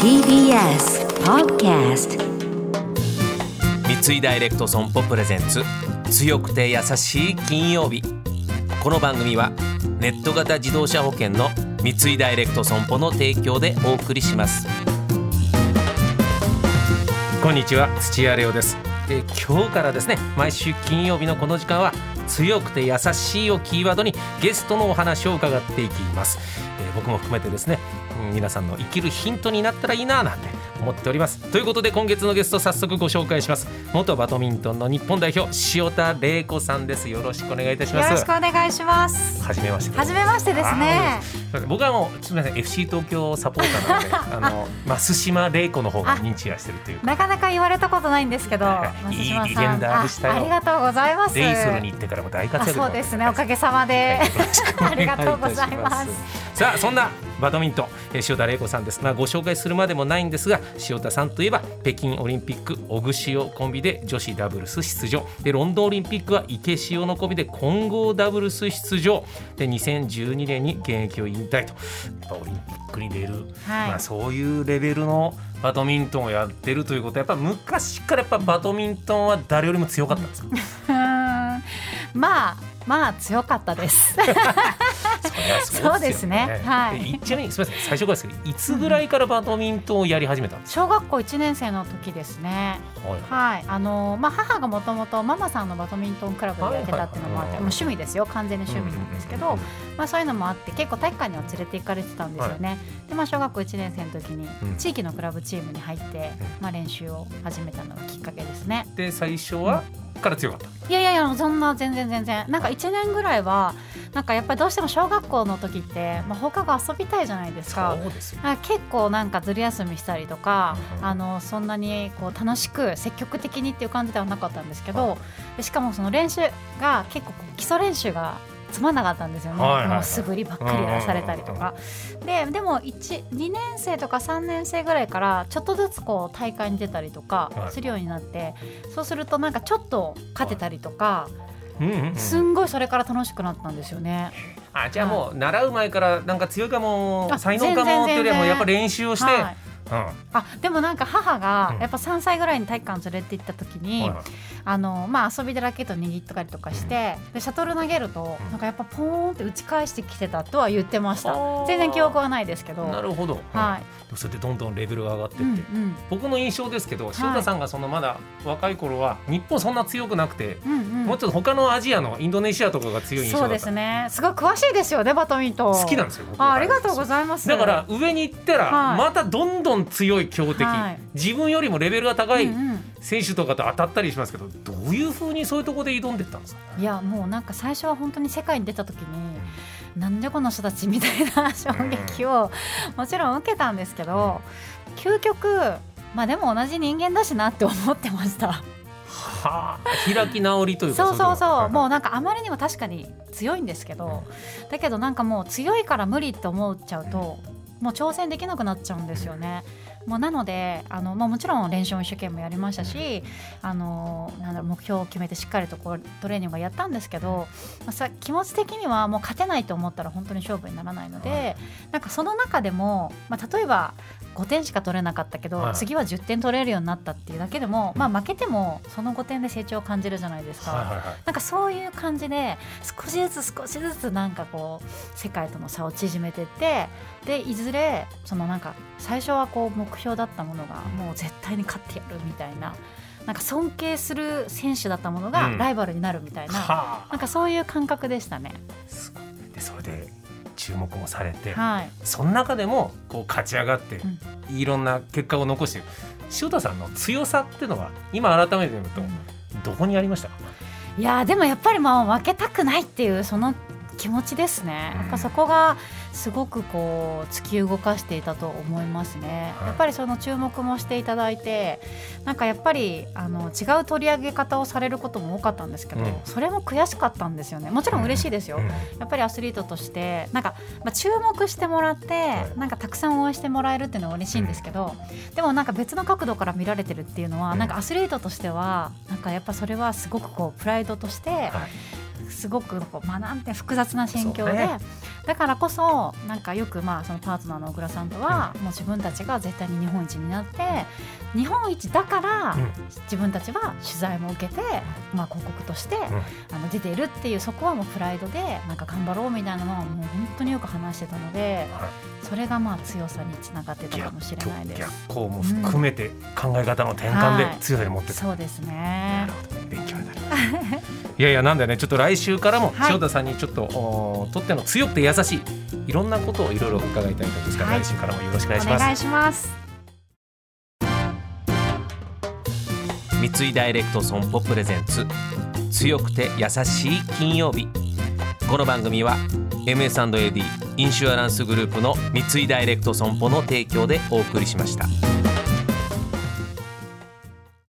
TBS Podcast 三井ダイレクト損保プレゼンツ強くて優しい金曜日。この番組はネット型自動車保険の三井ダイレクト損保の提供でお送りします。こんにちは土屋レオです。え今日からですね毎週金曜日のこの時間は強くて優しいをキーワードにゲストのお話を伺っていきます、えー僕も含めてですね皆さんの生きるヒントになったらいいななんて思っております。ということで今月のゲスト早速ご紹介します。元バドミントンの日本代表塩田玲子さんです。よろしくお願いいたします。よろしくお願いします。はじめまして。はじめましてですね。僕はもうすみません FC 東京サポーターなので あの増島玲子の方が認知がしてるというか。なかなか言われたことないんですけど、はい。い。いディフェンダーでしたよ。あありがとうございます。レイソルに行ってからも大活あ躍そうですね。おかげさまで。ありがとうございます。さあそんなバドミントンえー塩田玲子さんです、まあ、ご紹介するまでもないんですが塩田さんといえば北京オリンピックオグシオコンビで女子ダブルス出場。でロンドンオリンピックは池塩のコンビで混合ダブルス出場。で2012年に現役を引退と。やっぱオリンピックに出る、はい。まあ、そういうレベルのバドミントンをやってるということ。はやっぱ昔からやっぱバドミントンは誰よりも強かったんですか？まあまあ強かったです。そうですね。はい。えちなみにすみません最初からですけどいつぐらいからバドミントンをやり始めたんです小学校1年生の時ですね。か、はい。はい、あのまあ母がもともとママさんのバドミントンクラブでやってたっていうのもあって、もう趣味ですよ。完全に趣味なんですけど、まあ、そういうのもあって結構体育館には連れて行かれてたんですよね。で、まあ、小学校1年生の時にうん。地域のクラブチームに入って、うん。まあ、練習を始めたのがきっかけですね。で最初は、から強かった。いやいやいやそんな全然全然。なんか1年ぐらいはなんかやっぱりどうしても小学校の時って、まあ、放課後遊びたいじゃないですか。そうですよ。結構なんかずる休みしたりとか、うんあのそんなにこう楽しく積極的にっていう感じではなかったんですけど、でしかもその練習が結構基礎練習がつまんなかったんですよね、はいはいはい。もう素振りばっかりやらされたりとか、ででも1 2年生とか3年生ぐらいからちょっとずつこう大会に出たりとかはい。するようになって、そうするとなんかちょっと勝てたりとか、うんうんうん。すんごいそれから楽しくなったんですよね。あじゃあもう習う前からなんか強いかもあ才能かもっていうよりはもうやっぱ練習をして、はい。うんはあでもなんか母うん。がやっぱ3歳ぐらいに体育館連れて行った時いに、はいあのまあ、遊びでラケット握ったりとかして、でシャトル投げると、うん。なんかやっぱポーンって打ち返してきてたとは言ってました。全然記憶はないですけど。なるほど、はい。うん、それでどんどんレベルが上がってって、うんうん。僕の印象ですけど塩田さんがそのまだ若い頃は日本そんな強くなくて、うんうん。もうちょっと他のアジアのインドネシアとかが強い印象そうですね。すごい詳しいですよねバドミントン。好きなんですよ僕あありがとうございます。だから上に行ったらはい。またどんどん強い強敵、はい。自分よりもレベルが高いうんうん。選手とかと当たったりしますけどどういうふうにそういうところで挑んでったんですか？いやもうなんか最初は本当に世界に出た時に、なんでこの人たちみたいな衝撃をもちろん受けたんですけど、究極まあでも同じ人間だしなって思ってました。はあ開き直りというかそうそうそう。もううなんかあまりにも確かに強いんですけど、だけどなんかもう強いから無理って思っちゃうと、もう挑戦できなくなっちゃうんですよね。もうなのであの、まあ、もちろん練習も一生懸命やりましたしあのなんだろう目標を決めてしっかりとこうトレーニングをやったんですけど、まあ、さ気持ち的にはもう勝てないと思ったら本当に勝負にならないので、なんかその中でも、まあ、例えば5点しか取れなかったけど、はい。次は10点取れるようになったっていうだけでも、まあ、負けてもその5点で成長を感じるじゃないですか。はいはいはい。なんかそういう感じで少しずつ少しずつなんかこう世界との差を縮めてってでいずれそのなんか最初はこう目標だったものがもう絶対に勝ってやるみたいななんか尊敬する選手だったものがうん。ライバルになるみたいな、はなんかそういう感覚でしたね。でそれで注目もされて、はい、その中でもこう勝ち上がって、いろんな結果を残して塩田さんの強さっていうのは今改めて見るとどこにありましたか、いやーでもやっぱりまあ負けたくないっていうその気持ちですね。やっぱそこがすごくこう突き動かしていたと思いますね。はい。やっぱりその注目もしていただいて、なんかやっぱりあの違う取り上げ方をされることも多かったんですけど、うん。それも悔しかったんですよね。もちろん嬉しいですよ。うん。やっぱりアスリートとしてなんか、まあ、注目してもらって、なんかたくさん応援してもらえるっていうのは嬉しいんですけど、でもなんか別の角度から見られてるっていうのは、うん。なんかアスリートとしてはなんかやっぱそれはすごくこうプライドとして、はいすごくこう、まあ、なんて複雑な心境で、ね。だからこそなんかよくまあそのパートナーの小倉さんとは、もう自分たちが絶対に日本一になって日本一だから、うん。自分たちは取材も受けて、まあ、広告として、あの出ているっていうそこはもうプライドでなんか頑張ろうみたいなのはもう本当によく話してたのではそれがまあ強さにつながってたかもしれないです。逆行も含めて考え方の転換で強さに持ってた、そうですなねる。ほど。勉強になりますいやいやなんだよねちょっと来週からもはい塩田さんにちょっと、おとっての強くて優しいいろんなことをいろいろ伺いたいと思いますから、はい来週からもよろしくお願いしますお願いします。三井ダイレクト損保プレゼンツ強くて優しい金曜日この番組は MS&AD インシュアランスグループの三井ダイレクト損保の提供でお送りしました。